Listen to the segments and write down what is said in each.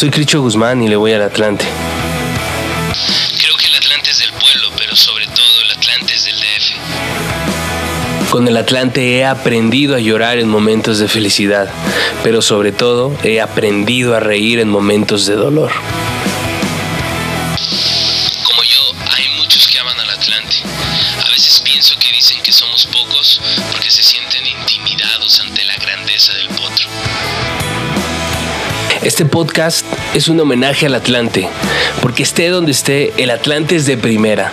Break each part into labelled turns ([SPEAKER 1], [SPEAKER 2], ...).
[SPEAKER 1] Soy Cricho Guzmán y le voy al Atlante.
[SPEAKER 2] Creo que el Atlante es del pueblo, pero sobre todo el Atlante es del DF.
[SPEAKER 1] Con el Atlante he aprendido a llorar en momentos de felicidad, pero sobre todo he aprendido a reír en momentos de dolor. Este podcast es un homenaje al Atlante, porque esté donde esté, el Atlante es de primera.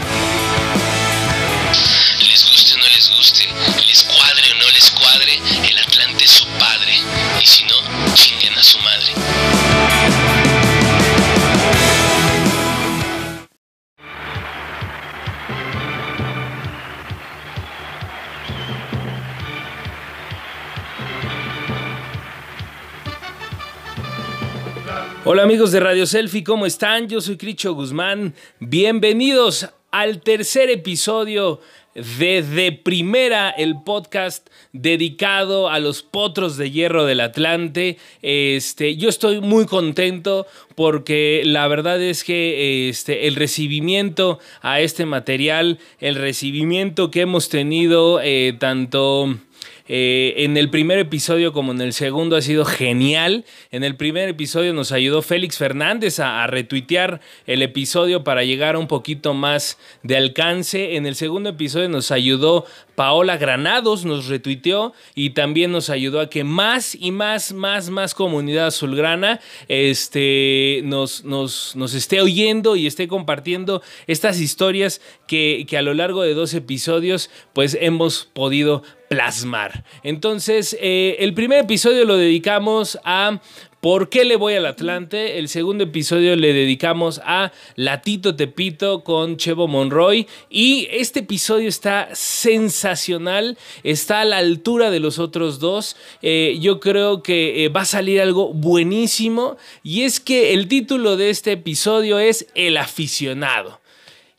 [SPEAKER 1] Hola amigos de Radio Selfie, ¿cómo están? Yo soy Cricho Guzmán. Bienvenidos al tercer episodio de De Primera, el podcast dedicado a los potros de hierro del Atlante. Este, yo estoy muy contento porque la verdad es que este, el recibimiento a este material, el recibimiento que hemos tenido eh, tanto... Eh, en el primer episodio como en el segundo ha sido genial. En el primer episodio nos ayudó Félix Fernández a, a, retuitear el episodio para llegar a un poquito más de alcance. En el segundo episodio nos ayudó Paola Granados, nos retuiteó y también nos ayudó a que más y más, más, más comunidad azulgrana este, nos, nos, nos esté oyendo y esté compartiendo estas historias que, que a lo largo de dos episodios pues hemos podido plasmar. Entonces, eh, el primer episodio lo dedicamos a ¿Por qué le voy al Atlante? El segundo episodio le dedicamos a Latito Tepito con Chevo Monroy. Y este episodio está sensacional, está a la altura de los otros dos. Eh, yo creo que eh, va a salir algo buenísimo. Y es que el título de este episodio es El aficionado.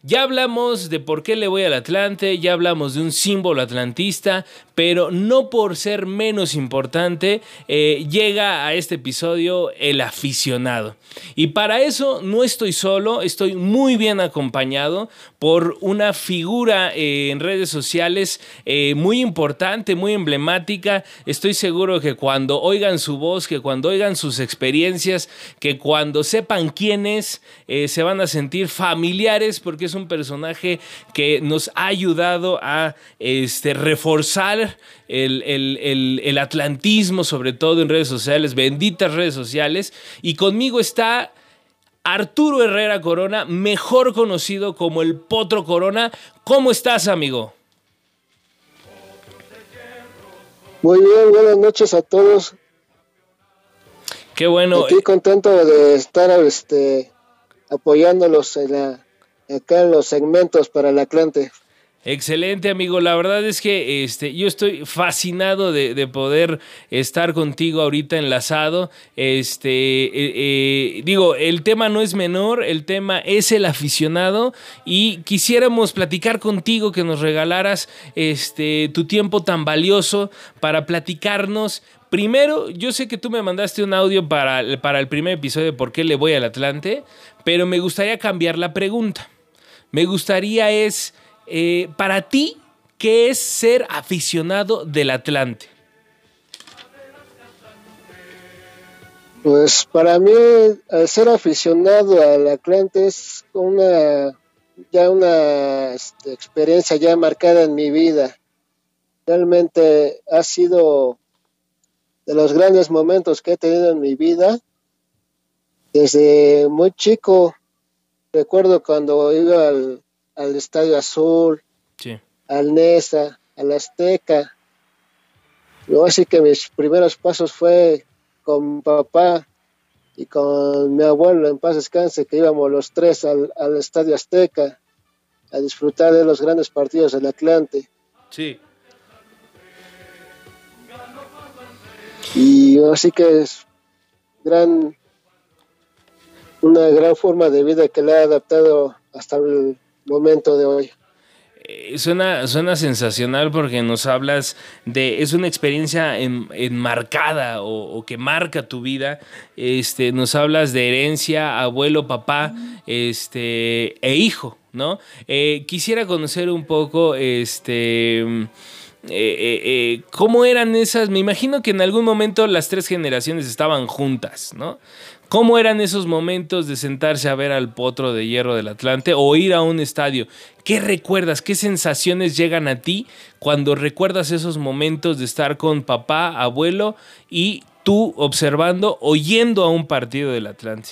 [SPEAKER 1] Ya hablamos de por qué le voy al Atlante, ya hablamos de un símbolo atlantista, pero no por ser menos importante, eh, llega a este episodio el aficionado. Y para eso no estoy solo, estoy muy bien acompañado por una figura eh, en redes sociales eh, muy importante, muy emblemática. Estoy seguro que cuando oigan su voz, que cuando oigan sus experiencias, que cuando sepan quién es, se van a sentir familiares porque es un personaje que nos ha ayudado a este, reforzar el, el, el, el, atlantismo, sobre todo en redes sociales, benditas redes sociales. Y conmigo está Arturo Herrera Corona, mejor conocido como el Potro Corona. ¿Cómo estás, amigo?
[SPEAKER 3] Muy bien, buenas noches a todos.
[SPEAKER 1] Qué bueno.
[SPEAKER 3] Estoy contento de estar este, apoyándolos en la, acá en los segmentos para el Atlante.
[SPEAKER 1] Excelente, amigo. La verdad es que este, yo estoy fascinado de, de poder estar contigo ahorita enlazado. Este, eh, eh, digo, el tema no es menor, el tema es el aficionado y quisiéramos platicar contigo, que nos regalaras este, tu tiempo tan valioso para platicarnos Primero, yo sé que tú me mandaste un audio para, para, el primer episodio de por qué le voy al Atlante, pero me gustaría cambiar la pregunta. Me gustaría es, eh, para ti, ¿qué es ser aficionado del Atlante?
[SPEAKER 3] Pues para mí, ser aficionado al Atlante es una ya una este, experiencia ya marcada en mi vida. Realmente ha sido de los grandes momentos que he tenido en mi vida. Desde muy chico, recuerdo cuando iba al, al Estadio Azul,
[SPEAKER 1] sí.
[SPEAKER 3] al Nesa, al Azteca. Luego así que mis primeros pasos fue con papá y con mi abuelo en paz descanse, que íbamos los tres al, al Estadio Azteca a disfrutar de los grandes partidos del Atlante.
[SPEAKER 1] Sí.
[SPEAKER 3] y así que es gran una gran forma de vida que le ha adaptado hasta el momento de hoy.
[SPEAKER 1] Eh, suena, suena sensacional porque nos hablas de, es una experiencia enmarcada o, que marca tu vida. Este, nos hablas de herencia, abuelo, papá, este, e hijo, ¿no? Eh, quisiera conocer un poco, este, eh, cómo eran esas. Me imagino que en algún momento las tres generaciones estaban juntas, ¿no? ¿Cómo eran esos momentos de sentarse a ver al potro de hierro del Atlante o ir a un estadio? ¿Qué recuerdas? ¿Qué sensaciones llegan a ti cuando recuerdas esos momentos de estar con papá, abuelo y tú observando, oyendo a un partido del Atlante?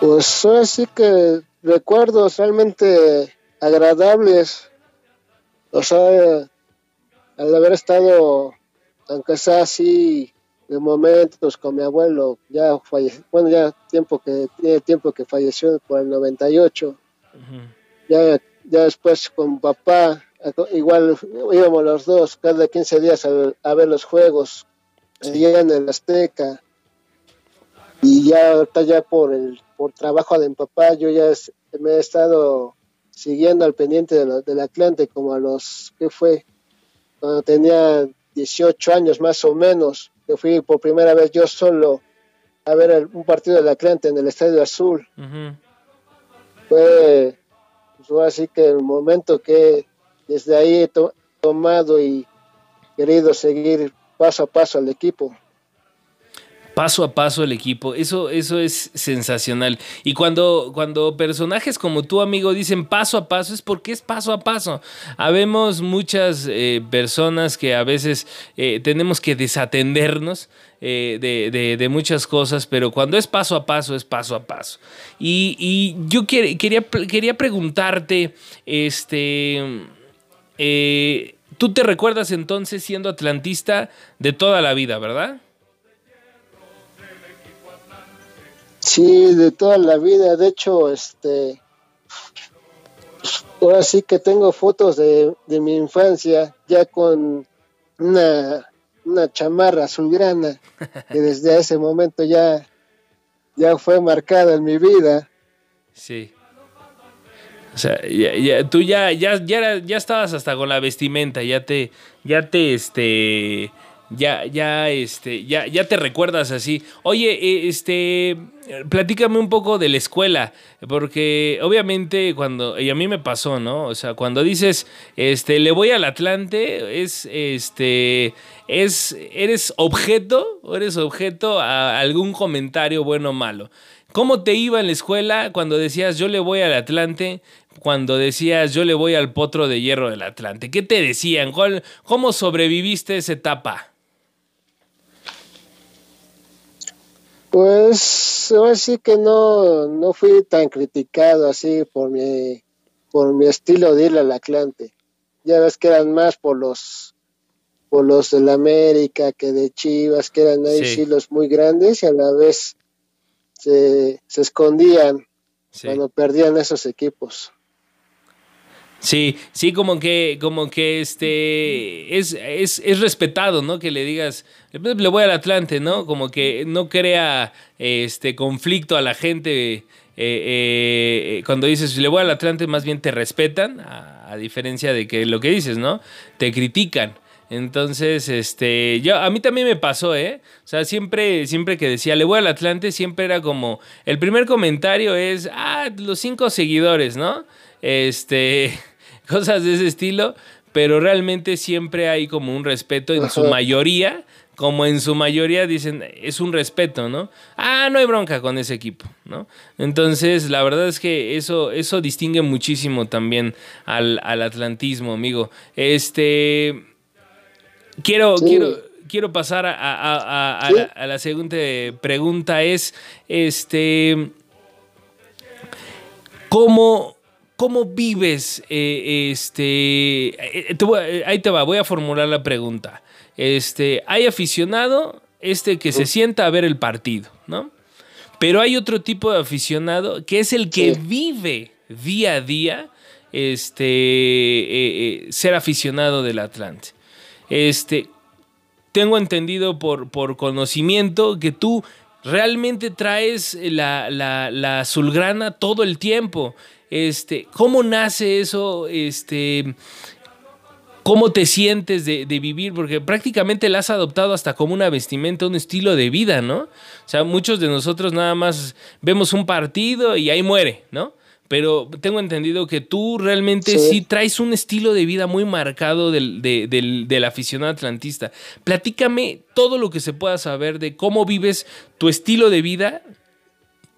[SPEAKER 3] Pues así que recuerdos realmente agradables. O sea, al haber estado, aunque sea así de momentos con mi abuelo, ya falleció, bueno, ya tiempo que tiene tiempo que falleció por el 98. ya, ya después con papá, igual íbamos los dos cada 15 días a, ver los juegos allá en el Azteca. Y ya ahorita ya por el por trabajo de mi papá, yo ya me he estado siguiendo al pendiente de del Atlante como a los, ¿qué fue? Cuando tenía 18 años más o menos que fui por primera vez yo solo a ver un partido del Atlante en el Estadio Azul. Fue pues, así que el momento que desde ahí he tomado y querido seguir paso a paso al equipo
[SPEAKER 1] paso a paso el equipo. Eso, eso es sensacional. Y cuando, cuando personajes como tú, amigo, dicen paso a paso, es porque es paso a paso. Habemos muchas eh, personas que a veces eh, tenemos que desatendernos. Eh, de, muchas cosas, pero cuando es paso a paso, es paso a paso. Y, yo quería, quería preguntarte, este, tú te recuerdas entonces siendo atlantista de toda la vida, ¿verdad?
[SPEAKER 3] Sí, de toda la vida. De hecho, este, ahora sí que tengo fotos de, mi infancia ya con una, una chamarra azulgrana que desde ese momento ya, ya fue marcada en mi vida.
[SPEAKER 1] Sí. O sea, ya, tú ya, ya, ya, ya estabas hasta con la vestimenta, ya te, ya te, este, ya, ya, este, ya, ya te recuerdas así. Oye, eh, este, platícame un poco de la escuela, porque obviamente cuando, y a mí me pasó, ¿no? O sea, cuando dices, este, le voy al Atlante, es, este, es, eres objeto, eres objeto a algún comentario bueno o malo. ¿Cómo te iba en la escuela cuando decías yo le voy al Atlante? Cuando decías yo le voy al potro de hierro del Atlante. ¿Qué te decían? ¿Cómo sobreviviste esa etapa?
[SPEAKER 3] Pues así que no, no fui tan criticado así por mi, por mi estilo de ir al Atlante. Ya ves que eran más por los por los del América que de Chivas, que eran ahí sí. los muy grandes y a la vez se, se escondían cuando perdían esos equipos.
[SPEAKER 1] Sí, sí, como que, como que este es, es, respetado, ¿no? Que le digas, le voy al Atlante, ¿no? Como que no crea este conflicto a la gente. Eh, eh, cuando dices le voy al Atlante, más bien te respetan, a, diferencia de que lo que dices, ¿no? Te critican. Entonces, este, yo, a mí también me pasó, ¿eh? O sea, siempre, siempre que decía, le voy al Atlante, siempre era como, el primer comentario es, ah, los cinco seguidores, ¿no? Este, cosas de ese estilo, pero realmente siempre hay como un respeto en su mayoría, como en su mayoría dicen, es un respeto, ¿no? Ah, no hay bronca con ese equipo, ¿no? Entonces, la verdad es que eso, eso distingue muchísimo también al, atlantismo, amigo. Este, quiero, quiero, quiero pasar a, la, a la segunda pregunta, es, este, ¿cómo ¿Cómo vives eh, este? Eh, eh, ahí te va, voy a formular la pregunta. Este, hay aficionado este que se sienta a ver el partido, ¿no? Pero hay otro tipo de aficionado que es el que vive día a día este, ser aficionado del Atlante. Este, tengo entendido por, por conocimiento que tú realmente traes la, la, la azulgrana todo el tiempo. Este, ¿Cómo nace eso? Este, ¿Cómo te sientes de, vivir? Porque prácticamente la has adoptado hasta como una vestimenta, un estilo de vida, ¿no? O sea, muchos de nosotros nada más vemos un partido y ahí muere, ¿no? Pero tengo entendido que tú realmente sí, traes un estilo de vida muy marcado del, del, aficionado atlantista. Platícame todo lo que se pueda saber de cómo vives tu estilo de vida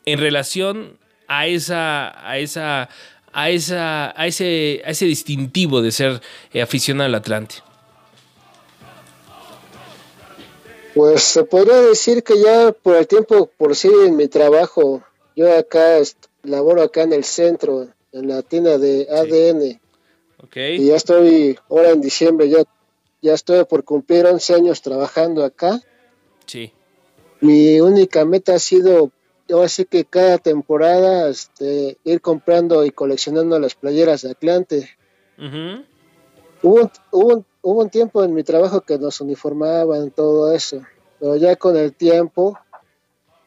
[SPEAKER 1] en relación a esa, a esa a, esa, a, ese, a ese distintivo de ser eh, aficionado al Atlante?
[SPEAKER 3] Pues se podría decir que ya por el tiempo, por sí, en mi trabajo, yo acá laboro acá en el centro, en la tienda de ADN. Y ya estoy, ahora en diciembre, ya, ya estoy por cumplir 11 años trabajando acá.
[SPEAKER 1] Sí.
[SPEAKER 3] Mi única meta ha sido así que cada temporada este, ir comprando y coleccionando las playeras de Atlante. hubo, hubo, hubo, un tiempo en mi trabajo que nos uniformaban todo eso, pero ya con el tiempo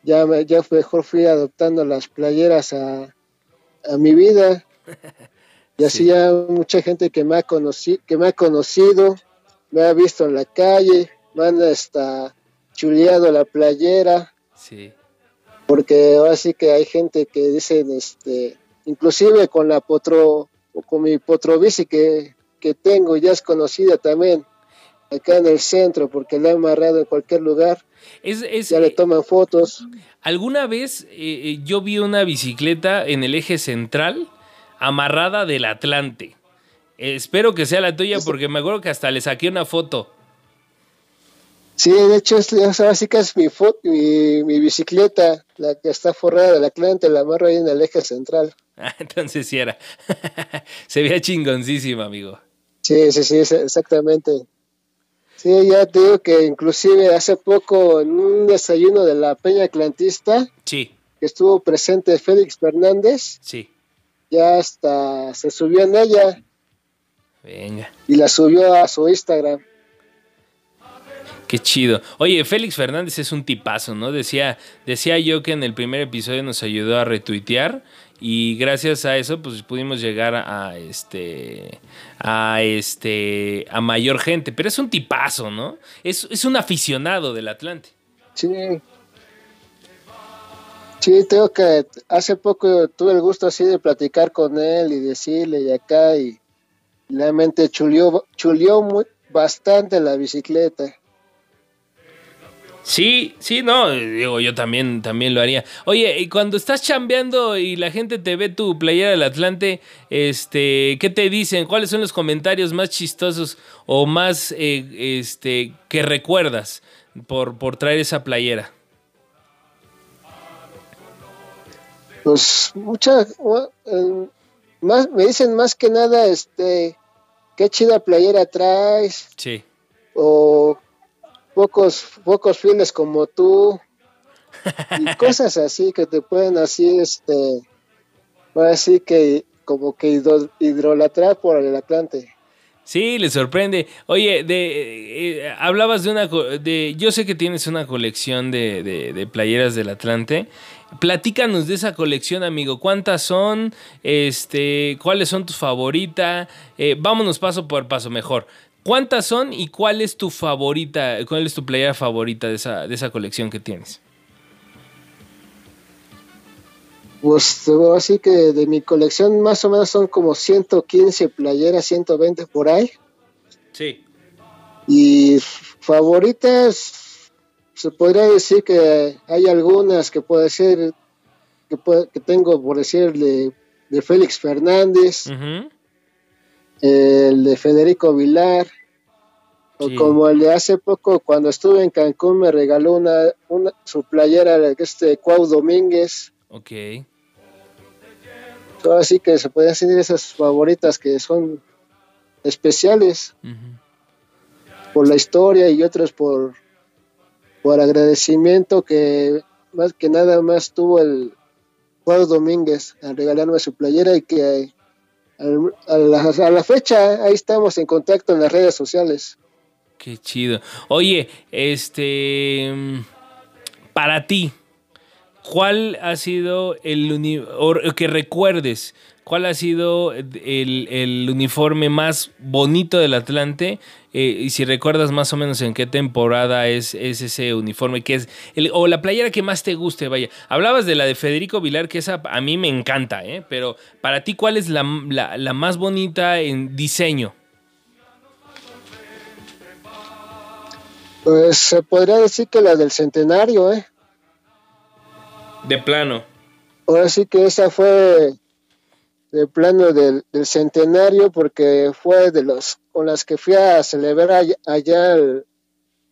[SPEAKER 3] ya, me, ya mejor fui adoptando las playeras a, a mi vida y así ya mucha gente que me ha conocido, que me ha conocido, me ha visto en la calle, me han hasta chuleado la playera.
[SPEAKER 1] Sí
[SPEAKER 3] porque ahora sí que hay gente que dicen, este, inclusive con la potro, o con mi potrobici que, que tengo, ya es conocida también acá en el centro, porque la he amarrado en cualquier lugar. ya le eh, toman fotos.
[SPEAKER 1] ¿Alguna vez eh, eh, yo vi una bicicleta en el eje central amarrada del Atlante? espero que sea la tuya porque me acuerdo que hasta le saqué una foto.
[SPEAKER 3] Sí, de hecho, es, así que es mi, mi, mi, bicicleta, la que está forrada de la cliente, la amarro ahí en el eje central.
[SPEAKER 1] Ah, entonces sí era. Se veía chingoncísima, amigo.
[SPEAKER 3] Sí, sí, sí, exactamente. Sí, ya te digo que inclusive hace poco en un desayuno de la Peña Atlantista,
[SPEAKER 1] sí.
[SPEAKER 3] que estuvo presente Félix Fernández,
[SPEAKER 1] sí.
[SPEAKER 3] ya hasta se subió en ella.
[SPEAKER 1] Venga.
[SPEAKER 3] Y la subió a su Instagram.
[SPEAKER 1] Qué chido. Oye, Félix Fernández es un tipazo, ¿no? Decía, decía yo que en el primer episodio nos ayudó a retuitear y gracias a eso pues pudimos llegar a este a este a mayor gente, pero es un tipazo, ¿no? Es, es un aficionado del Atlante.
[SPEAKER 3] Sí. Sí, tengo que hace poco tuve el gusto así de platicar con él y decirle y acá y realmente chulió, chulió bastante la bicicleta.
[SPEAKER 1] Sí, sí, no, digo, yo también, también lo haría. Oye, y cuando estás chambeando y la gente te ve tu playera del Atlante, este, ¿qué te dicen? ¿Cuáles son los comentarios más chistosos o más, eh, este, que recuerdas por, por traer esa playera?
[SPEAKER 3] Pues muchas, más, me dicen más que nada, este, qué chida playera traes.
[SPEAKER 1] Sí.
[SPEAKER 3] O pocos, pocos fieles como tú y cosas así que te pueden así, este, así que como que hidrolatrar por el Atlante.
[SPEAKER 1] Sí, le sorprende. Oye, de, eh, hablabas de una, de, yo sé que tienes una colección de, de, playeras del Atlante. Platícanos de esa colección, amigo. ¿Cuántas son? Este, ¿cuáles son tus favoritas? Eh, vámonos paso por paso, mejor. ¿Cuántas son y cuál es tu favorita, cuál es tu playera favorita de esa, de esa colección que tienes?
[SPEAKER 3] Pues así que de mi colección más o menos son como 115 playeras, 120 por ahí.
[SPEAKER 1] Sí.
[SPEAKER 3] Y favoritas, se podría decir que hay algunas que puede ser, que, que tengo por decir de, Félix Fernández el de Federico Vilar, o como el de hace poco cuando estuve en Cancún me regaló una, una su playera este Cuau Domínguez.
[SPEAKER 1] Ok.
[SPEAKER 3] Todo así que se pueden decir esas favoritas que son especiales por la historia y otras por por agradecimiento que más que nada más tuvo el Cuau Domínguez al regalarme su playera y que a la, fecha ahí estamos en contacto en las redes sociales.
[SPEAKER 1] Qué chido. Oye, este, para ti, ¿cuál ha sido el que recuerdes? ¿Cuál ha sido el, uniforme más bonito del Atlante? Eh, y si recuerdas más o menos en qué temporada es, ese uniforme, que es o la playera que más te guste, vaya. Hablabas de la de Federico Vilar, que esa a mí me encanta, ¿eh? pero para ti, ¿cuál es la, la más bonita en diseño?
[SPEAKER 3] Pues se podría decir que la del centenario, ¿eh?
[SPEAKER 1] De plano.
[SPEAKER 3] Ahora sí que esa fue de plano del, centenario porque fue de los con las que fui a celebrar allá,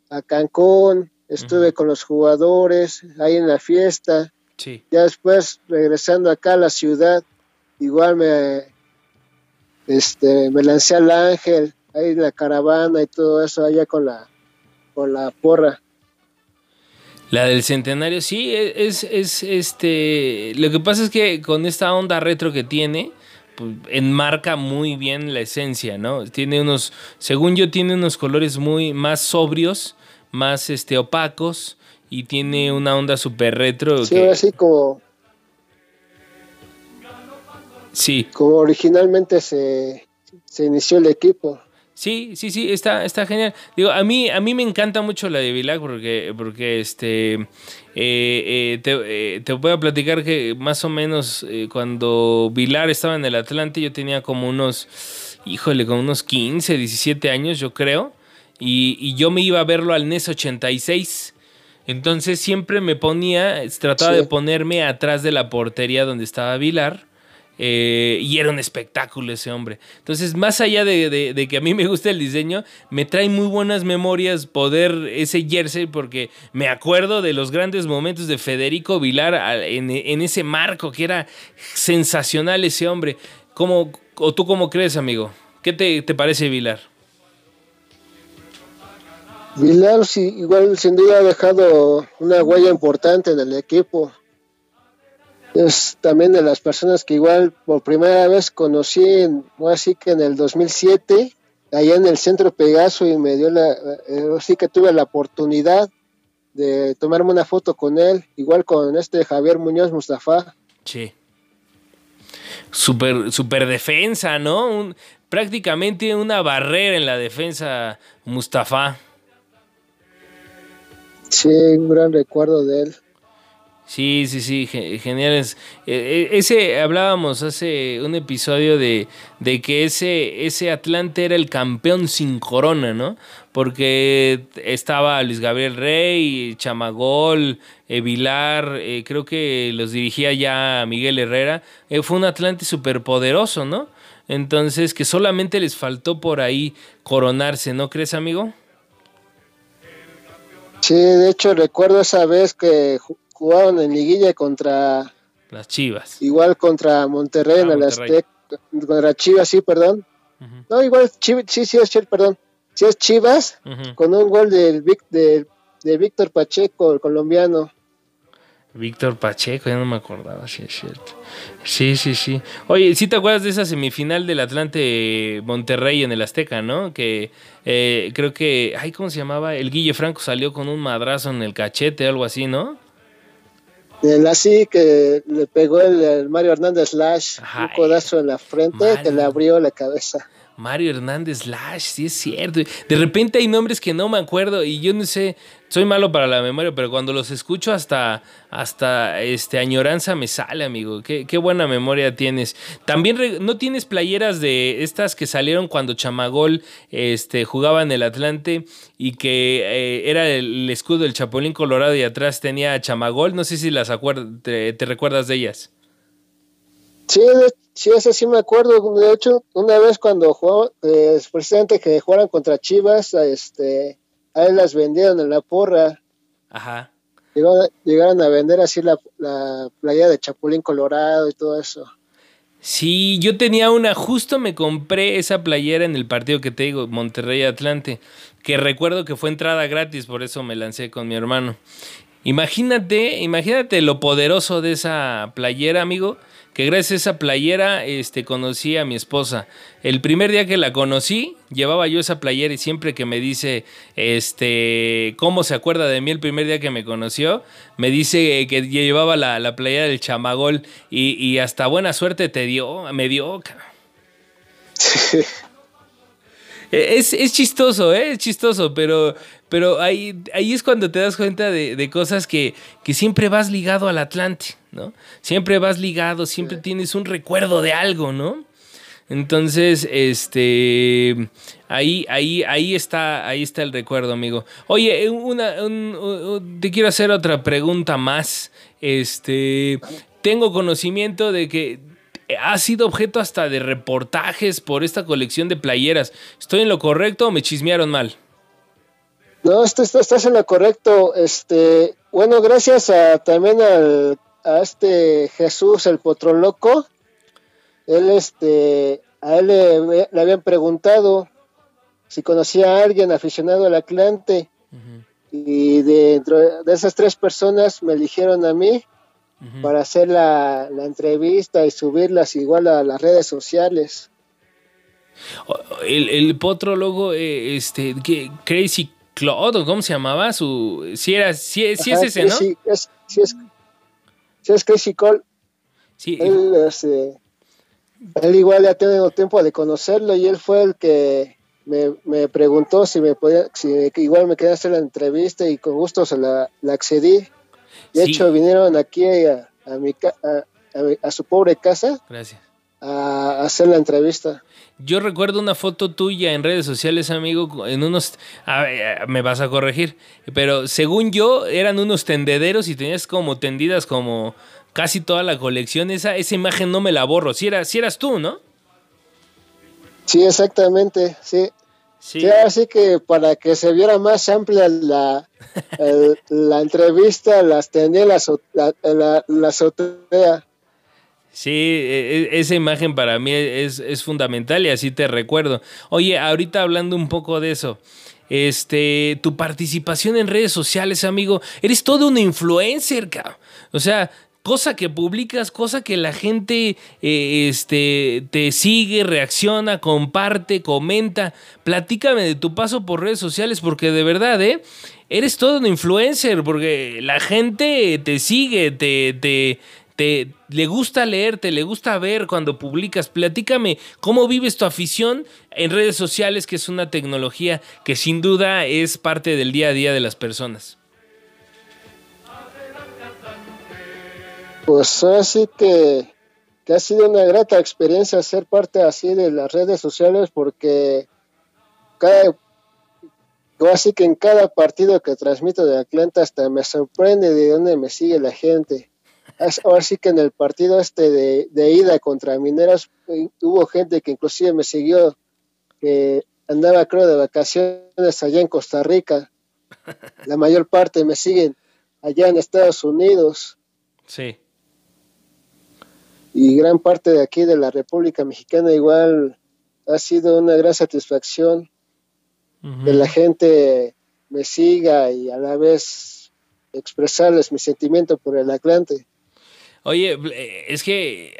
[SPEAKER 3] a Cancún, estuve con los jugadores ahí en la fiesta. Sí. Ya después regresando acá a la ciudad, igual me este me lancé al Ángel, ahí en la caravana y todo eso allá con la con la porra.
[SPEAKER 1] La del centenario, sí, e, es, es, este. Lo que pasa es que con esta onda retro que tiene, pues, enmarca muy bien la esencia, ¿no? Tiene unos, según yo, tiene unos colores muy más sobrios, más este opacos y tiene una onda súper retro.
[SPEAKER 3] Sí, así como.
[SPEAKER 1] Sí.
[SPEAKER 3] Como originalmente se, se inició el equipo.
[SPEAKER 1] Sí, sí, sí, está, está genial. Digo, a mí, a mí me encanta mucho la de Vilac porque, porque este, eh, eh, te, eh, te, voy a platicar que más o menos cuando Vilar estaba en el Atlante yo tenía como unos, híjole, como unos 15, 17 años yo creo, y, yo me iba a verlo al NES 86. Entonces siempre me ponía, trataba de ponerme atrás de la portería donde estaba Vilar eh, y era un espectáculo ese hombre. Entonces, más allá de, que a mí me gusta el diseño, me trae muy buenas memorias poder ese jersey porque me acuerdo de los grandes momentos de Federico Vilar en, ese marco que era sensacional ese hombre. ¿Cómo, ¿O tú cómo crees, amigo? ¿Qué te, parece Vilar?
[SPEAKER 3] Vilar, sí, igual sin duda ha dejado una huella importante en el equipo es también de las personas que igual por primera vez conocí, en, así que en el 2007, allá en el centro Pegaso y me dio la, eh, así que tuve la oportunidad de tomarme una foto con él, igual con este Javier Muñoz Mustafa.
[SPEAKER 1] Sí. Super, super defensa, ¿no? prácticamente una barrera en la defensa Mustafa.
[SPEAKER 3] Sí, un gran recuerdo de él.
[SPEAKER 1] Sí, sí, sí, geniales. E, e, ese hablábamos hace un episodio de, de, que ese, ese Atlante era el campeón sin corona, ¿no? Porque estaba Luis Gabriel Rey, Chamagol, eh, Vilar, eh, creo que los dirigía ya Miguel Herrera. Eh, fue un Atlante súper poderoso, ¿no? Entonces, que solamente les faltó por ahí coronarse, ¿no crees, amigo?
[SPEAKER 3] Sí, de hecho recuerdo esa vez que jugaron en liguilla contra
[SPEAKER 1] las Chivas.
[SPEAKER 3] Igual contra Monterrey en ah, el Azteca, contra Chivas, sí, perdón. No, igual Chivas, sí, sí es perdón. Sí es Chivas con un gol del de, de Víctor Pacheco, el colombiano.
[SPEAKER 1] Víctor Pacheco, ya no me acordaba, sí es cierto. Sí, sí, sí. Oye, ¿sí te acuerdas de esa semifinal del Atlante Monterrey en el Azteca, no? Que eh, creo que, ay, ¿cómo se llamaba? El Guille Franco salió con un madrazo en el cachete, algo así, ¿no?
[SPEAKER 3] El así que le pegó el, Mario Hernández Slash un codazo en la frente que le abrió la cabeza.
[SPEAKER 1] Mario Hernández Lash, sí es cierto. De repente hay nombres que no me acuerdo y yo no sé, soy malo para la memoria, pero cuando los escucho hasta, hasta este, añoranza me sale, amigo. Qué, qué buena memoria tienes. También no tienes playeras de estas que salieron cuando Chamagol este, jugaba en el Atlante y que eh, era el, escudo del Chapulín Colorado y atrás tenía Chamagol. No sé si las te, te recuerdas de ellas.
[SPEAKER 3] Sí, sí, ese sí me acuerdo. De hecho, una vez cuando jugó, eh, presidente que jugaran contra Chivas, este, a él las vendieron en la porra.
[SPEAKER 1] Ajá.
[SPEAKER 3] Llegaron, a vender así la, la playa de Chapulín Colorado y todo eso.
[SPEAKER 1] Sí, yo tenía una, justo me compré esa playera en el partido que te digo, Monterrey Atlante, que recuerdo que fue entrada gratis, por eso me lancé con mi hermano. Imagínate, imagínate lo poderoso de esa playera, amigo, que gracias a esa playera este, conocí a mi esposa. El primer día que la conocí, llevaba yo esa playera y siempre que me dice, este, cómo se acuerda de mí el primer día que me conoció, me dice que llevaba la, la playera del chamagol y, y, hasta buena suerte te dio, me dio. Es, es, chistoso, ¿eh? es chistoso, pero, pero ahí, ahí es cuando te das cuenta de, de, cosas que, que siempre vas ligado al Atlante, ¿no? Siempre vas ligado, siempre tienes un recuerdo de algo, ¿no? Entonces, este, ahí, ahí, ahí está, ahí está el recuerdo, amigo. Oye, una, un, te quiero hacer otra pregunta más. Este, tengo conocimiento de que ha sido objeto hasta de reportajes por esta colección de playeras. ¿Estoy en lo correcto o me chismearon mal?
[SPEAKER 3] No, estás en lo correcto. Este, bueno, gracias a, también al, a este Jesús, el Potroloco. Él, este, a él le, le, habían preguntado si conocía a alguien aficionado al Atlante. Y dentro de esas tres personas me eligieron a mí para hacer la, la, entrevista y subirlas igual a las redes sociales.
[SPEAKER 1] El, el potrólogo, eh, este, Crazy Claude, ¿cómo se llamaba? Su, si era, si, si es ese, ¿no?
[SPEAKER 3] Sí, es, si es, si es Crazy Cole.
[SPEAKER 1] Sí.
[SPEAKER 3] Él, este, él igual ya ha tenido tiempo de conocerlo y él fue el que me, me preguntó si me podía, si igual me quería hacer la entrevista y con gusto se la, la accedí. De sí. hecho, vinieron aquí a, a, mi, a, a, su pobre casa.
[SPEAKER 1] Gracias.
[SPEAKER 3] A hacer la entrevista.
[SPEAKER 1] Yo recuerdo una foto tuya en redes sociales, amigo, en unos... Ver, me vas a corregir, pero según yo eran unos tendederos y tenías como tendidas como casi toda la colección. Esa, esa imagen no me la borro. Si, era, si eras tú, ¿no?
[SPEAKER 3] Sí, exactamente, sí. Sí. sí. así que para que se viera más amplia la, el, la entrevista, las tenía la, la, la, azotea.
[SPEAKER 1] Sí, esa imagen para mí es, es, fundamental y así te recuerdo. Oye, ahorita hablando un poco de eso, este, tu participación en redes sociales, amigo, eres todo un influencer, cabrón. O sea, cosa que publicas, cosa que la gente eh, este, te sigue, reacciona, comparte, comenta. Platícame de tu paso por redes sociales, porque de verdad, ¿eh? Eres todo un influencer, porque la gente te sigue, te, te, te, le gusta leerte, le gusta ver cuando publicas. Platícame cómo vives tu afición en redes sociales, que es una tecnología que sin duda es parte del día a día de las personas.
[SPEAKER 3] Pues así que, que, ha sido una grata experiencia ser parte así de las redes sociales porque cada, así que en cada partido que transmito de Atlanta hasta me sorprende de dónde me sigue la gente. Ahora sí que en el partido este de, de ida contra Mineros hubo gente que inclusive me siguió, que andaba creo de vacaciones allá en Costa Rica. La mayor parte me siguen allá en Estados Unidos.
[SPEAKER 1] Sí
[SPEAKER 3] y gran parte de aquí de la República Mexicana igual ha sido una gran satisfacción uh -huh. que la gente me siga y a la vez expresarles mi sentimiento por el Atlante.
[SPEAKER 1] Oye, es que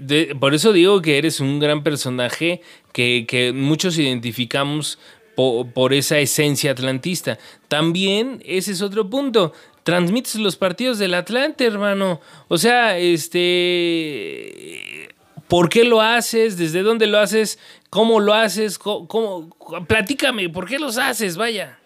[SPEAKER 1] de, por eso digo que eres un gran personaje que, que muchos identificamos por, por, esa esencia atlantista. También ese es otro punto transmites los partidos del Atlante, hermano. O sea, este. ¿Por qué lo haces? ¿Desde dónde lo haces? ¿Cómo lo haces? ¿Cómo, cómo? Platícame, ¿por qué los haces? Vaya.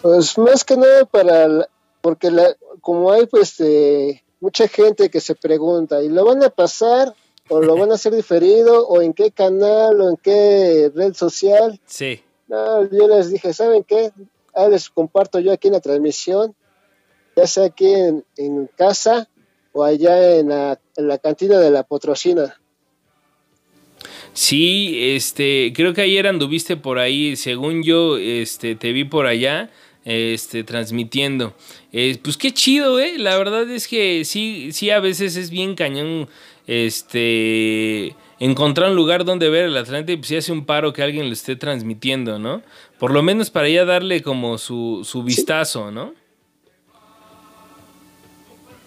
[SPEAKER 3] Pues más que nada para. Porque la, como hay pues eh, mucha gente que se pregunta, ¿y lo van a pasar? ¿O lo van a hacer diferido? ¿O en qué canal? ¿O en qué red social?
[SPEAKER 1] Sí.
[SPEAKER 3] No, yo les dije, ¿saben qué? Ah, les comparto yo aquí en la transmisión, ya sea aquí en, casa o allá en la, cantina de la Potrocina.
[SPEAKER 1] Sí, este, creo que ayer anduviste por ahí, según yo, este, te vi por allá, este, transmitiendo. Pues qué chido, eh. La verdad es que sí, sí, a veces es bien cañón, este, encontrar un lugar donde ver el Atlante y pues si hace un paro que alguien le esté transmitiendo, ¿no? Por lo menos para ya darle como su, su vistazo, ¿no?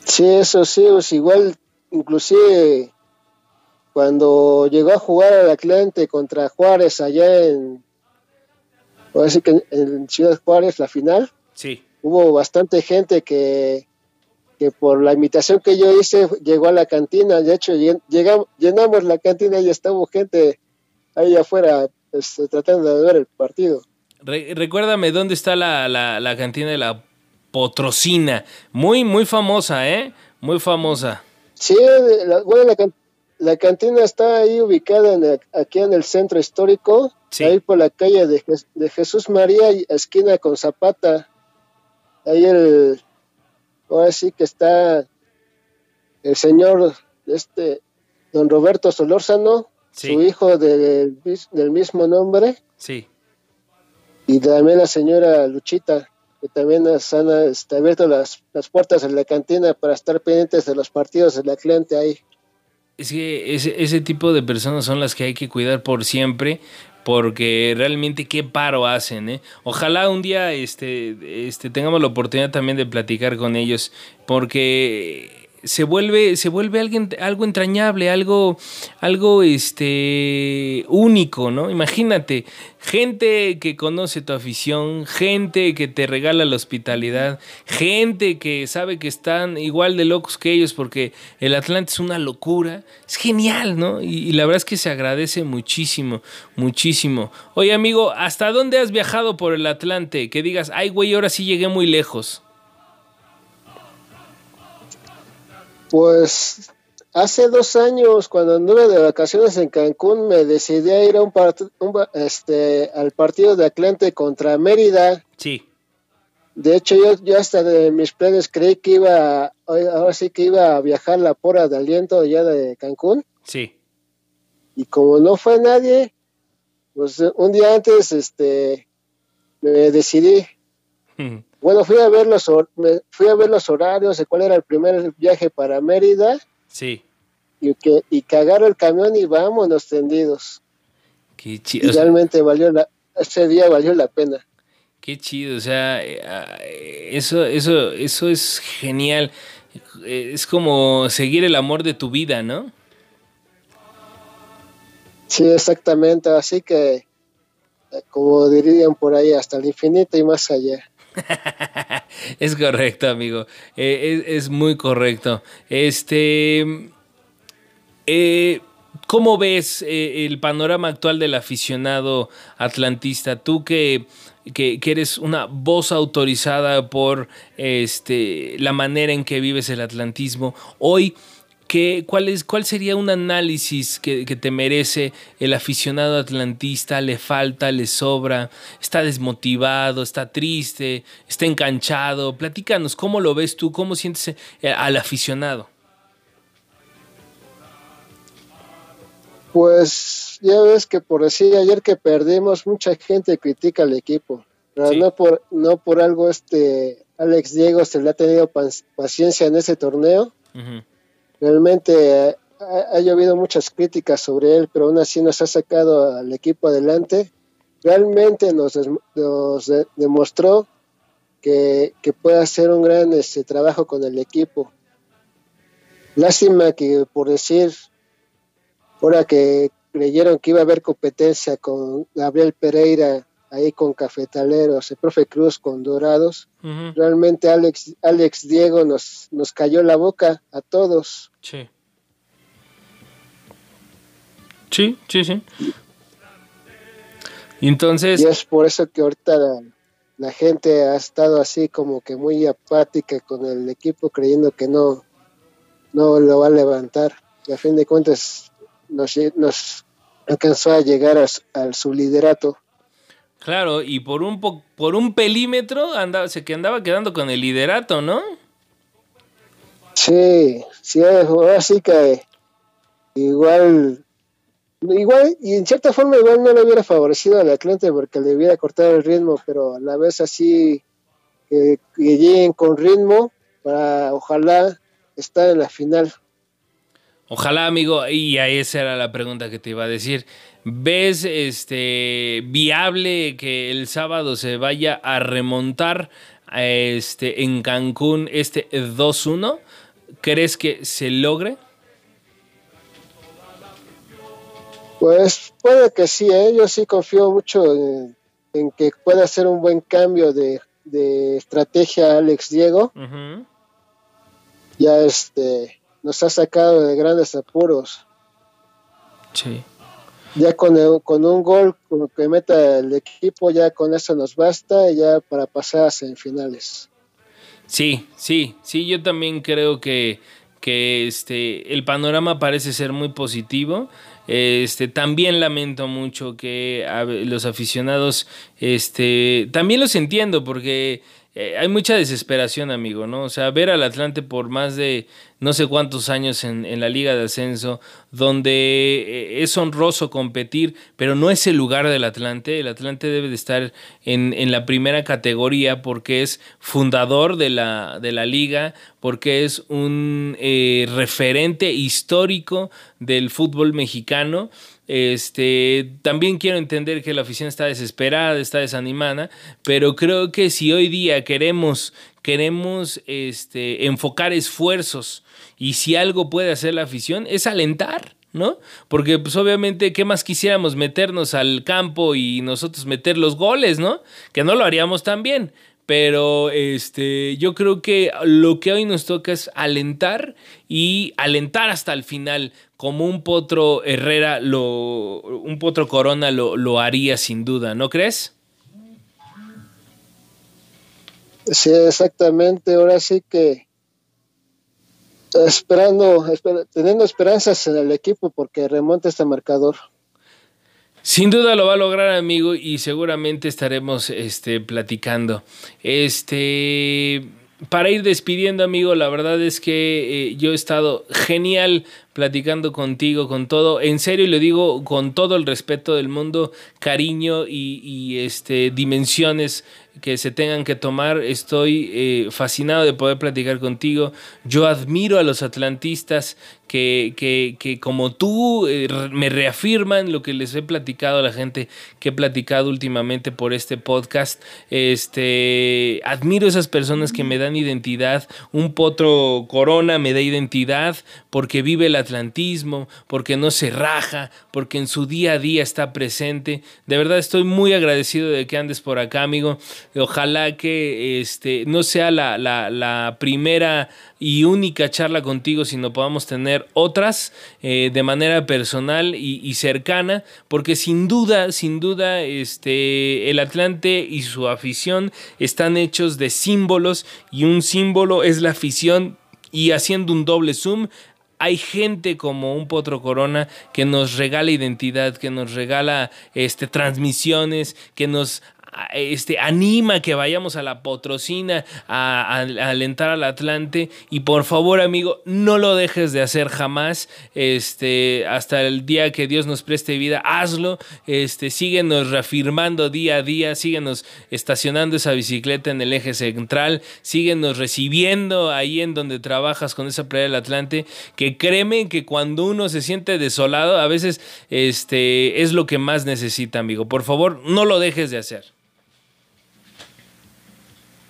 [SPEAKER 3] Sí, eso sí, pues igual, inclusive cuando llegó a jugar al Atlante contra Juárez allá en, decir que en Ciudad Juárez, la final,
[SPEAKER 1] sí.
[SPEAKER 3] hubo bastante gente que, que por la invitación que yo hice llegó a la cantina, de hecho llegamos, llenamos la cantina y estaba gente ahí afuera este, tratando de ver el partido.
[SPEAKER 1] recuérdame dónde está la, la cantina de la Potrocina. Muy, muy famosa, ¿eh? Muy famosa.
[SPEAKER 3] Sí, la, bueno, la, cantina está ahí ubicada en aquí en el centro histórico, ahí por la calle de, Jesús María, esquina con Zapata. Ahí el, ahora sí que está el señor, este, don Roberto Solórzano, su hijo del mismo nombre.
[SPEAKER 1] Sí.
[SPEAKER 3] Y también la señora Luchita también han este, abierto las, las, puertas en la cantina para estar pendientes de los partidos de la cliente ahí.
[SPEAKER 1] Es que ese, ese tipo de personas son las que hay que cuidar por siempre, porque realmente qué paro hacen, ¿eh? Ojalá un día este, este, tengamos la oportunidad también de platicar con ellos, porque se vuelve, se vuelve alguien, algo entrañable, algo, algo este, único, ¿no? Imagínate, gente que conoce tu afición, gente que te regala la hospitalidad, gente que sabe que están igual de locos que ellos porque el Atlante es una locura. Es genial, ¿no? Y, y la verdad es que se agradece muchísimo, muchísimo. Oye, amigo, ¿hasta dónde has viajado por el Atlante? Que digas, ay, güey, ahora sí llegué muy lejos.
[SPEAKER 3] Pues hace dos años, cuando anduve de vacaciones en Cancún, me decidí a ir a un, este, al partido de Atlante contra Mérida.
[SPEAKER 1] Sí.
[SPEAKER 3] De hecho, yo, yo hasta de mis planes creí que iba, ahora sí que iba a viajar la pora de aliento allá de Cancún.
[SPEAKER 1] Sí.
[SPEAKER 3] Y como no fue nadie, pues un día antes, este, me decidí. Bueno, fui a ver los fui a ver los horarios de cuál era el primer viaje para Mérida.
[SPEAKER 1] Sí.
[SPEAKER 3] Y que y cagar el camión y vámonos tendidos.
[SPEAKER 1] Qué chido.
[SPEAKER 3] realmente valió la ese día valió la pena.
[SPEAKER 1] Qué chido, o sea, eh, eso eso eso es genial. Es como seguir el amor de tu vida, ¿no?
[SPEAKER 3] Sí, exactamente, así que como dirían por ahí hasta el infinito y más allá.
[SPEAKER 1] es correcto, amigo. Eh, es, muy correcto. Este. Eh, ¿Cómo ves eh, el panorama actual del aficionado atlantista? Tú que, que, eres una voz autorizada por este, la manera en que vives el atlantismo, hoy cuál, es, ¿Cuál sería un análisis que, te merece el aficionado atlantista? ¿Le falta, le sobra? ¿Está desmotivado? ¿Está triste? ¿Está enganchado? Platícanos, ¿cómo lo ves tú? ¿Cómo sientes eh, al aficionado?
[SPEAKER 3] Pues ya ves que por decir ayer que perdimos, mucha gente critica al equipo. Pero no, por, no por algo este Alex Diego se le ha tenido paciencia en ese torneo. Realmente eh, ha, llovido muchas críticas sobre él, pero aún así nos ha sacado al equipo adelante. Realmente nos, demostró que, puede hacer un gran este, trabajo con el equipo. Lástima que, por decir, ahora que creyeron que iba a haber competencia con Gabriel Pereira ahí con Cafetaleros, el profe Cruz con Dorados. Realmente Alex, Alex Diego nos, nos cayó la boca a todos.
[SPEAKER 1] Sí. Sí, sí, sí. Entonces...
[SPEAKER 3] Y es por eso que ahorita la, gente ha estado así como que muy apática con el equipo creyendo que no, no lo va a levantar. Y a fin de cuentas nos, nos alcanzó a llegar a, su liderato.
[SPEAKER 1] Claro, y por un por un pelímetro andaba, se que andaba quedando con el liderato, ¿no?
[SPEAKER 3] Sí, sí, así que igual, igual, y en cierta forma igual no le hubiera favorecido al Atlante porque le hubiera cortado el ritmo, pero a la vez así que, lleguen con ritmo para ojalá estar en la final.
[SPEAKER 1] Ojalá, amigo, y a esa era la pregunta que te iba a decir. ¿Ves este viable que el sábado se vaya a remontar este, en Cancún este 2-1? ¿Crees que se logre?
[SPEAKER 3] Pues puede que sí, ¿eh? yo sí confío mucho en, que pueda hacer un buen cambio de, estrategia Alex Diego. Ya este nos ha sacado de grandes apuros.
[SPEAKER 1] Sí.
[SPEAKER 3] Ya con, con un gol que meta el equipo, ya con eso nos basta ya para pasar a semifinales.
[SPEAKER 1] Sí, sí, sí, yo también creo que, que este, el panorama parece ser muy positivo. Este, también lamento mucho que los aficionados, este, también los entiendo porque eh, hay mucha desesperación, amigo, ¿no? O sea, ver al Atlante por más de no sé cuántos años en, en la Liga de Ascenso, donde eh, es honroso competir, pero no es el lugar del Atlante. El Atlante debe de estar en, en la primera categoría porque es fundador de la, de la liga, porque es un eh, referente histórico del fútbol mexicano. Este, también quiero entender que la afición está desesperada, está desanimada, pero creo que si hoy día queremos, queremos este, enfocar esfuerzos y si algo puede hacer la afición es alentar, ¿no? Porque pues obviamente, ¿qué más quisiéramos meternos al campo y nosotros meter los goles, ¿no? Que no lo haríamos tan bien. Pero este, yo creo que lo que hoy nos toca es alentar y alentar hasta el final, como un potro Herrera, lo, un potro Corona lo, lo haría sin duda, ¿no crees?
[SPEAKER 3] Sí, exactamente. Ahora sí que esperando, teniendo esperanzas en el equipo porque remonta este marcador.
[SPEAKER 1] Sin duda lo va a lograr, amigo, y seguramente estaremos este, platicando. Este, para ir despidiendo, amigo, la verdad es que eh, yo he estado genial platicando contigo, con todo, en serio, y lo digo con todo el respeto del mundo, cariño y, este, dimensiones que se tengan que tomar. Estoy eh, fascinado de poder platicar contigo. Yo admiro a los atlantistas que, que, que como tú eh, me reafirman lo que les he platicado a la gente que he platicado últimamente por este podcast. Este, admiro esas personas que me dan identidad. Un potro corona me da identidad porque vive el atlantismo, porque no se raja, porque en su día a día está presente. De verdad estoy muy agradecido de que andes por acá, amigo. Ojalá que este, no sea la, la, primera y única charla contigo, sino podamos tener otras eh, de manera personal y, cercana, porque sin duda, sin duda, este, el Atlante y su afición están hechos de símbolos y un símbolo es la afición y haciendo un doble zoom hay gente como un Potro Corona que nos regala identidad, que nos regala este, transmisiones, que nos este, anima que vayamos a la Potrocina a, alentar al Atlante. Y por favor amigo no lo dejes de hacer jamás. Este, hasta el día que Dios nos preste vida hazlo. Este, síguenos reafirmando día a día síguenos estacionando esa bicicleta en el eje central síguenos recibiendo ahí en donde trabajas con esa playa del Atlante que créeme que cuando uno se siente desolado a veces este, es lo que más necesita amigo. Por favor no lo dejes de hacer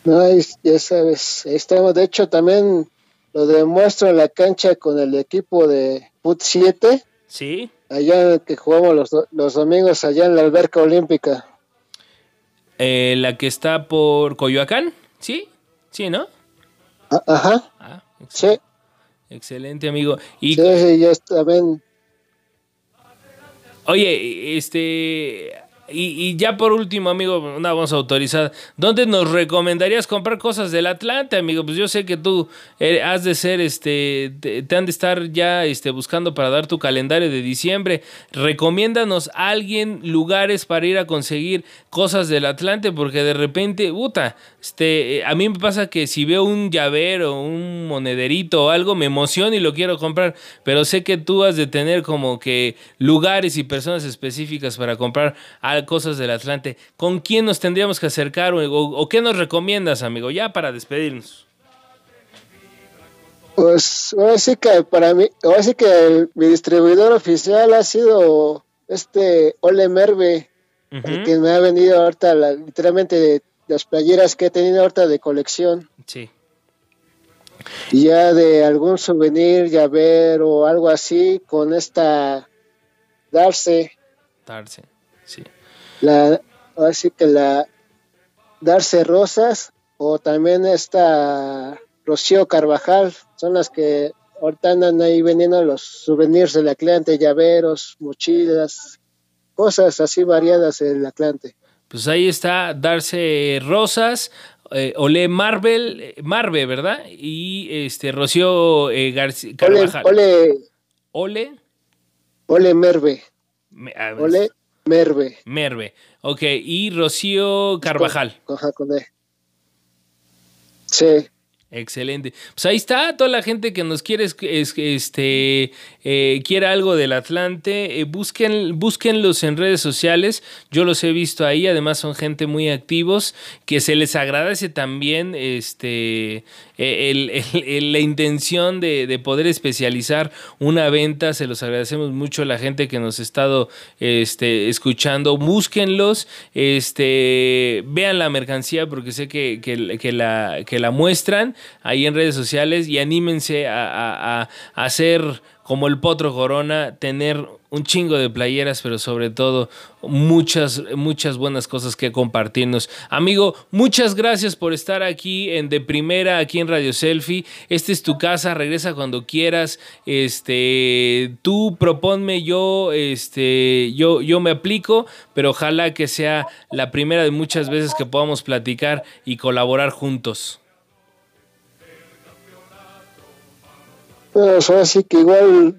[SPEAKER 3] no, ya sabes, estamos, de hecho también lo demuestro en la cancha con el equipo de PUT 7.
[SPEAKER 1] Sí.
[SPEAKER 3] Allá que jugamos los, los domingos allá en la alberca olímpica.
[SPEAKER 1] Eh, la que está por Coyoacán, ¿sí? Sí, ¿no?
[SPEAKER 3] Ah, ajá. Ah,
[SPEAKER 1] sí. Excelente, amigo.
[SPEAKER 3] Y... Sí, sí, ya también.
[SPEAKER 1] Oye, este y, ya por último, amigo, una voz autorizada. ¿Dónde nos recomendarías comprar cosas del Atlante, amigo? Pues yo sé que tú eh, has de ser, este, te, han de estar ya este, buscando para dar tu calendario de diciembre. Recomiéndanos a alguien lugares para ir a conseguir cosas del Atlante, porque de repente, puta, este, a mí me pasa que si veo un llavero, un monederito o algo, me emociono y lo quiero comprar. Pero sé que tú has de tener como que lugares y personas específicas para comprar algo cosas del Atlante, ¿con quién nos tendríamos que acercar o, qué nos recomiendas, amigo? Ya para despedirnos.
[SPEAKER 3] Pues ahora sí que para mí, ahora sí que mi distribuidor oficial ha sido este Ole Merve, que me ha venido ahorita literalmente las playeras que he tenido ahorita de colección.
[SPEAKER 1] Sí.
[SPEAKER 3] Y ya de algún souvenir, llaver o algo así con esta Darse.
[SPEAKER 1] Darse, sí.
[SPEAKER 3] La, así que la Darse Rosas o también esta Rocío Carvajal, son las que ahorita andan ahí vendiendo los souvenirs del Atlante, llaveros, mochilas, cosas así variadas del Atlante.
[SPEAKER 1] Pues ahí está Darse Rosas, eh, Ole Marvel, Marve, ¿verdad? Y este Rocío eh, García Carvajal.
[SPEAKER 3] Ole,
[SPEAKER 1] Ole.
[SPEAKER 3] Ole Merve. Ole Merve.
[SPEAKER 1] Merve. Ok, y Rocío Carvajal.
[SPEAKER 3] Con, con, Sí.
[SPEAKER 1] Excelente. Pues ahí está toda la gente que nos quiere, este, eh, quiere algo del Atlante. Eh, busquen, búsquenlos en redes sociales. Yo los he visto ahí. Además son gente muy activos que se les agradece también este, eh, la intención de, poder especializar una venta. Se los agradecemos mucho a la gente que nos ha estado este, escuchando. Búsquenlos, este, vean la mercancía porque sé que, que, la, que la muestran ahí en redes sociales y anímense a, hacer como el Potro Corona, tener un chingo de playeras, pero sobre todo muchas, muchas buenas cosas que compartirnos. Amigo, muchas gracias por estar aquí en De Primera, aquí en Radio Selfie. Esta es tu casa, regresa cuando quieras. Este, tú proponme, yo, este, yo, yo me aplico, pero ojalá que sea la primera de muchas veces que podamos platicar y colaborar juntos.
[SPEAKER 3] Pues ahora sí que igual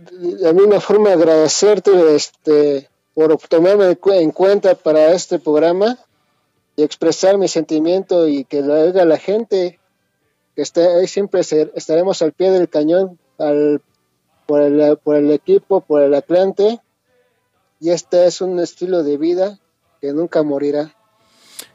[SPEAKER 3] a mí una forma de agradecerte este, por tomarme en cuenta para este programa y expresar mi sentimiento y que lo haga la gente, que esté ahí siempre estaremos al pie del cañón al, por, el, por el equipo, por el Atlante. Y este es un estilo de vida que nunca morirá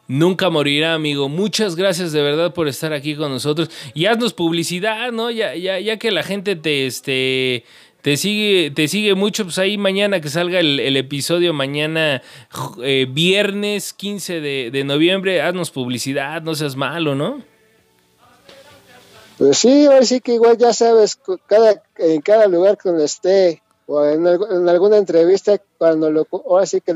[SPEAKER 1] nunca morirá, amigo. Muchas gracias de verdad por estar aquí con nosotros. Y haznos publicidad, ¿no? Ya, ya, ya que la gente te, este, te sigue, te sigue mucho, pues ahí mañana que salga el, episodio, mañana eh, viernes 15 de, noviembre, haznos publicidad, no seas malo, ¿no?
[SPEAKER 3] Pues sí, ahora sí que igual ya sabes, cada, en cada lugar donde esté, o en, alguna entrevista, cuando lo, ahora sí que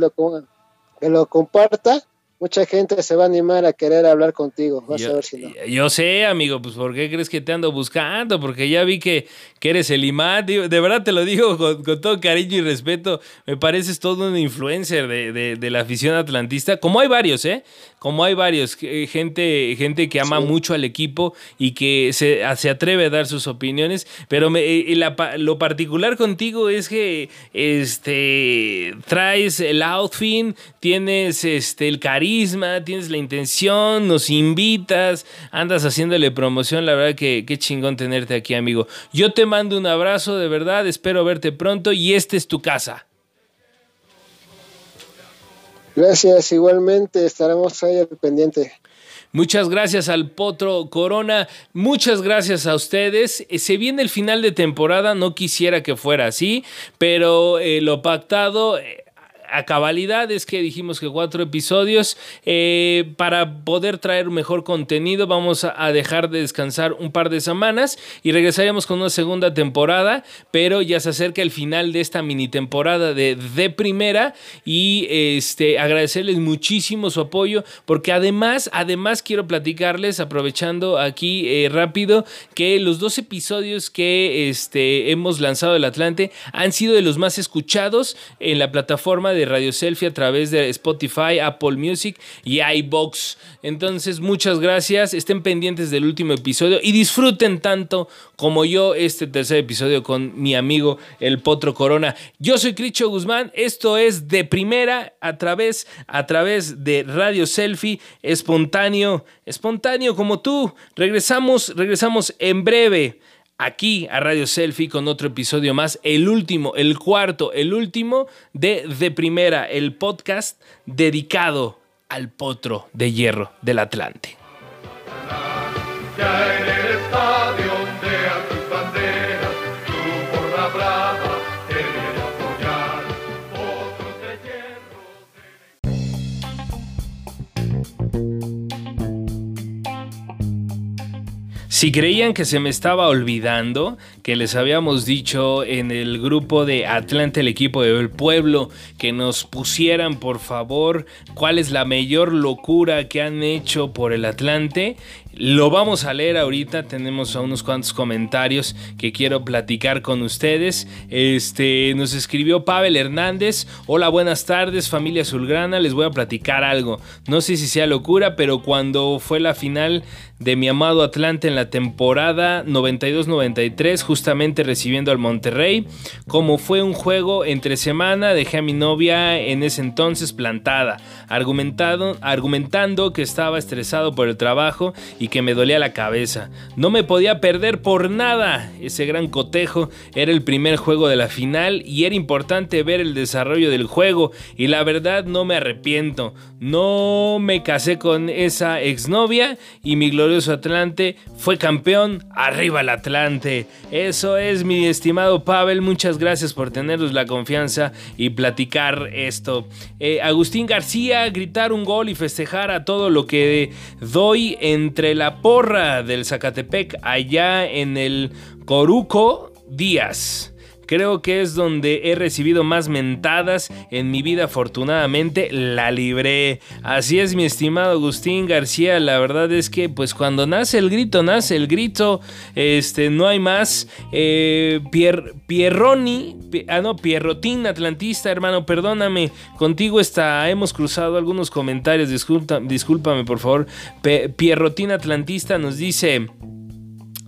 [SPEAKER 3] que lo comparta, mucha gente se va a animar a querer hablar contigo. Vas yo, a ver si no.
[SPEAKER 1] Yo sé, amigo, pues ¿por qué crees que te ando buscando? Porque ya vi que, que eres el imán. De verdad te lo digo con, todo cariño y respeto. Me pareces todo un influencer de, de, la afición atlantista. Como hay varios, ¿eh? Como hay varios. Gente, gente que ama mucho al equipo y que se, se, atreve a dar sus opiniones. Pero me, eh, lo particular contigo es que este, traes el outfit, tienes este, el cariño tienes la intención, nos invitas, andas haciéndole promoción, la verdad que qué chingón tenerte aquí, amigo. Yo te mando un abrazo, de verdad, espero verte pronto y esta es tu casa.
[SPEAKER 3] Gracias, igualmente estaremos ahí pendiente.
[SPEAKER 1] Muchas gracias al Potro Corona, muchas gracias a ustedes. Eh, se viene el final de temporada, no quisiera que fuera así, pero eh, lo pactado eh, a cabalidad es que dijimos que cuatro episodios. Eh, para poder traer mejor contenido, vamos a dejar de descansar un par de semanas y regresaremos con una segunda temporada. Pero ya se acerca el final de esta mini temporada de, de primera. Y este, agradecerles muchísimo su apoyo. Porque además, además quiero platicarles, aprovechando aquí eh, rápido, que los dos episodios que este, hemos lanzado del Atlante han sido de los más escuchados en la plataforma de Radio Selfie a través de Spotify, Apple Music y iBox. Entonces, muchas gracias. Estén pendientes del último episodio y disfruten tanto como yo este tercer episodio con mi amigo el Potro Corona. Yo soy Cricho Guzmán. Esto es de primera a través, a través de Radio Selfie, espontáneo, espontáneo como tú. Regresamos, regresamos en breve aquí a Radio Selfie con otro episodio más, el último, el cuarto, el último de De Primera, el podcast dedicado al potro de hierro del Atlante. Si creían que se me estaba olvidando, que les habíamos dicho en el grupo de Atlante, el equipo del pueblo, que nos pusieran por favor cuál es la mayor locura que han hecho por el Atlante, lo vamos a leer ahorita, tenemos unos cuantos comentarios que quiero platicar con ustedes. Este nos escribió Pavel Hernández. Hola, buenas tardes, familia Azulgrana. Les voy a platicar algo. No sé si sea locura, pero cuando fue la final de mi amado Atlante en la temporada 92-93, justamente recibiendo al Monterrey, como fue un juego entre semana, dejé a mi novia en ese entonces plantada, argumentado, argumentando que estaba estresado por el trabajo y que me dolía la cabeza. No me podía perder por nada. Ese gran cotejo era el primer juego de la final y era importante ver el desarrollo del juego y la verdad no me arrepiento. No me casé con esa exnovia y mi glorioso Atlante fue campeón. Arriba el Atlante. Eso es mi estimado Pavel. Muchas gracias por tenernos la confianza y platicar esto. Eh, Agustín García, gritar un gol y festejar a todo lo que doy entre la porra del Zacatepec, allá en el Coruco Díaz. Creo que es donde he recibido más mentadas en mi vida. Afortunadamente la libré. Así es, mi estimado Agustín García. La verdad es que, pues, cuando nace el grito, nace el grito. Este, no hay más. Eh, Pierroni, ah, no, Pierrotín Atlantista, hermano, perdóname. Contigo está, hemos cruzado algunos comentarios. Disculpa, discúlpame, por favor. Pierrotín Atlantista nos dice.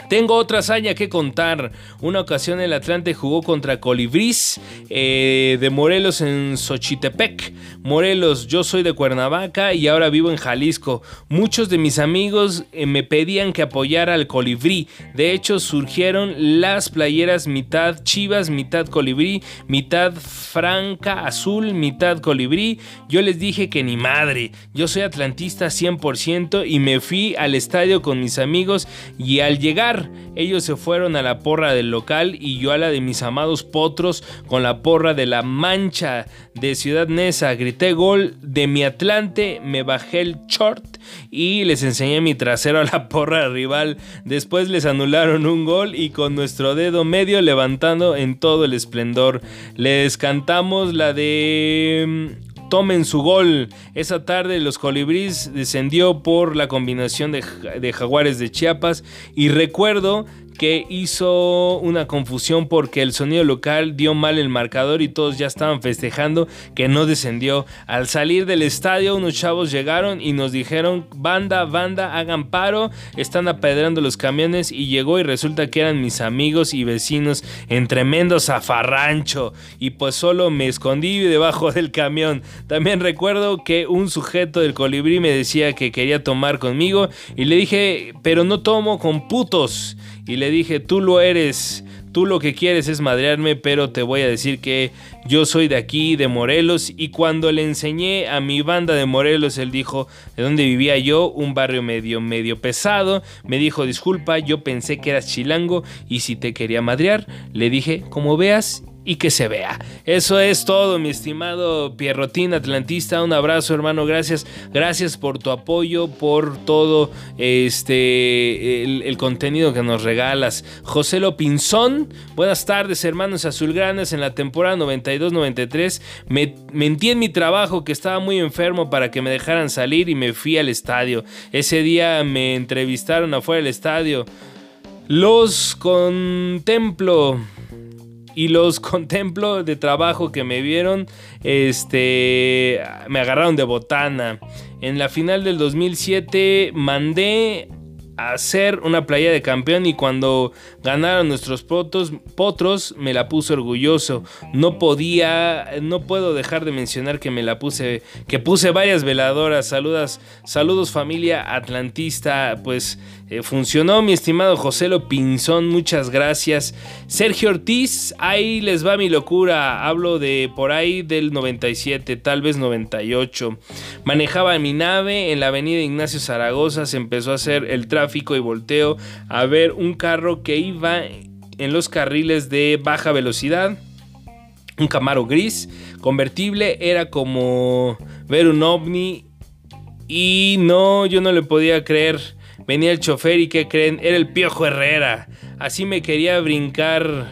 [SPEAKER 1] Tengo otra hazaña que contar. Una ocasión el Atlante jugó contra Colibrís eh, de Morelos en Xochitepec. Morelos, yo soy de Cuernavaca y ahora vivo en Jalisco. Muchos de mis amigos eh, me pedían que apoyara al Colibrí. De hecho, surgieron las playeras mitad chivas, mitad colibrí, mitad franca azul, mitad colibrí. Yo les dije que ni madre. Yo soy atlantista 100% y me fui al estadio con mis amigos y al llegar ellos se fueron a la porra del local y yo a la de mis amados potros con la porra de la mancha de Ciudad Neza. Grité gol de mi Atlante, me bajé el short y les enseñé mi trasero a la porra rival. Después les anularon un gol y con nuestro dedo medio levantando en todo el esplendor. Les cantamos la de tomen su gol. Esa tarde los colibríes descendió por la combinación de, de jaguares de Chiapas y recuerdo que hizo una confusión porque el sonido local dio mal el marcador y todos ya estaban festejando que no descendió. Al salir del estadio unos chavos llegaron y nos dijeron, banda, banda, hagan paro, están apedrando los camiones y llegó y resulta que eran mis amigos y vecinos en tremendo zafarrancho y pues solo me escondí debajo del camión. También recuerdo que un sujeto del colibrí me decía que quería tomar conmigo y le dije, pero no tomo con putos y le dije, tú lo eres, tú lo que quieres es madrearme, pero te voy a decir que yo soy de aquí, de Morelos, y cuando le enseñé a mi banda de Morelos, él dijo de dónde vivía yo, un barrio medio, medio pesado, me dijo, disculpa, yo pensé que eras chilango, y si te quería madrear, le dije, como veas, y que se vea. Eso es todo, mi estimado Pierrotín Atlantista. Un abrazo, hermano. Gracias. Gracias por tu apoyo, por todo este el, contenido que nos regalas. José Lopinzón, buenas tardes, hermanos azulgranas. En la temporada 92-93 me mentí en mi trabajo que estaba muy enfermo para que me dejaran salir y me fui al estadio. Ese día me entrevistaron afuera del estadio. Los contemplo y los contemplo de trabajo que me vieron, este, me agarraron de botana. En la final del 2007 mandé a hacer una playa de campeón y cuando ganaron nuestros potros, potros me la puse orgulloso. No podía, no puedo dejar de mencionar que me la puse, que puse varias veladoras. Saludas, saludos familia atlantista, pues eh, funcionó, mi estimado José Pinzón, muchas gracias. Sergio Ortiz, ahí les va mi locura. Hablo de por ahí del 97, tal vez 98. Manejaba mi nave en la avenida Ignacio Zaragoza, se empezó a hacer el tráfico y volteo a ver un carro que iba en los carriles de baja velocidad. Un Camaro gris, convertible, era como ver un ovni. Y no, yo no le podía creer Venía el chofer y ¿qué creen? Era el Piojo Herrera. Así me quería brincar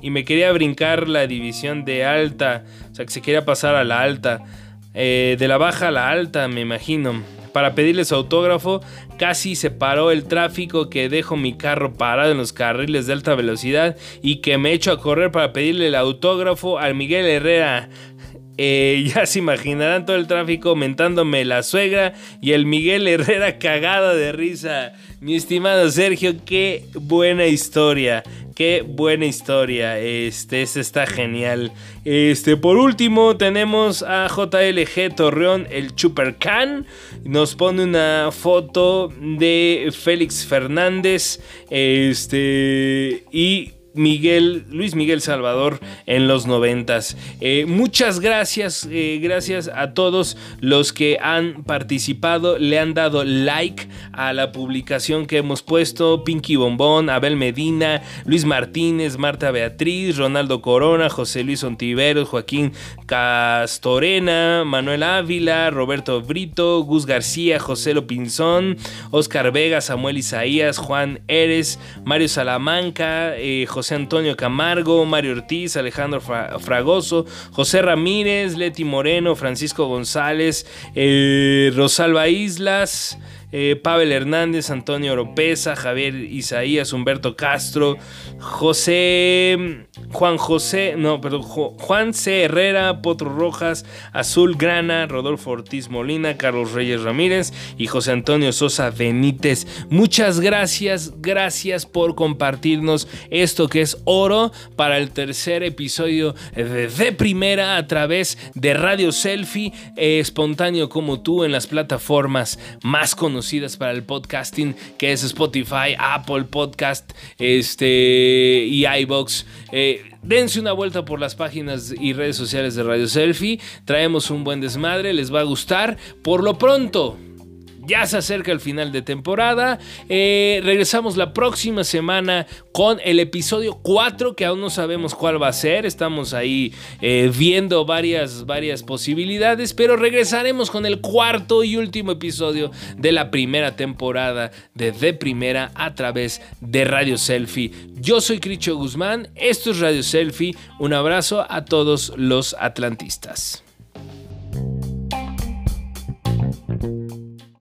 [SPEAKER 1] y me quería brincar la división de alta, o sea que se quería pasar a la alta, eh, de la baja a la alta, me imagino. Para pedirle su autógrafo, casi se paró el tráfico que dejo mi carro parado en los carriles de alta velocidad y que me echo a correr para pedirle el autógrafo al Miguel Herrera. Eh, ya se imaginarán todo el tráfico mentándome la suegra y el Miguel Herrera cagada de risa. Mi estimado Sergio, qué buena historia. Qué buena historia. Este, este está genial. Este, por último, tenemos a JLG Torreón, el Chupercan. Nos pone una foto de Félix Fernández. Este. Y Miguel, Luis Miguel Salvador en los noventas. Eh, muchas gracias, eh, gracias a todos los que han participado, le han dado like a la publicación que hemos puesto, Pinky Bombón, Abel Medina, Luis Martínez, Marta Beatriz, Ronaldo Corona, José Luis Ontiveros, Joaquín Castorena, Manuel Ávila, Roberto Brito, Gus García, José Lopinzón, Oscar Vega, Samuel Isaías, Juan Eres, Mario Salamanca, eh, José José Antonio Camargo, Mario Ortiz, Alejandro Fragoso, José Ramírez, Leti Moreno, Francisco González, eh, Rosalba Islas, eh, Pavel Hernández, Antonio Oropesa, Javier Isaías, Humberto Castro, José, Juan José, no, perdón, Juan C. Herrera, Potro Rojas, Azul Grana, Rodolfo Ortiz Molina, Carlos Reyes Ramírez y José Antonio Sosa Benítez. Muchas gracias, gracias por compartirnos esto que es oro para el tercer episodio de, Primera a través de Radio Selfie, eh, espontáneo como tú en las plataformas más para el podcasting, que es Spotify, Apple Podcast este, y iBox. Eh, dense una vuelta por las páginas y redes sociales de Radio Selfie. Traemos un buen desmadre, les va a gustar. Por lo pronto, ya se acerca el final de temporada. Eh, regresamos la próxima semana con el episodio 4, que aún no sabemos cuál va a ser. Estamos ahí eh, viendo varias, varias posibilidades, pero regresaremos con el cuarto y último episodio de la primera temporada de De Primera a través de Radio Selfie. Yo soy Cricho Guzmán, esto es Radio Selfie. Un abrazo a todos los atlantistas.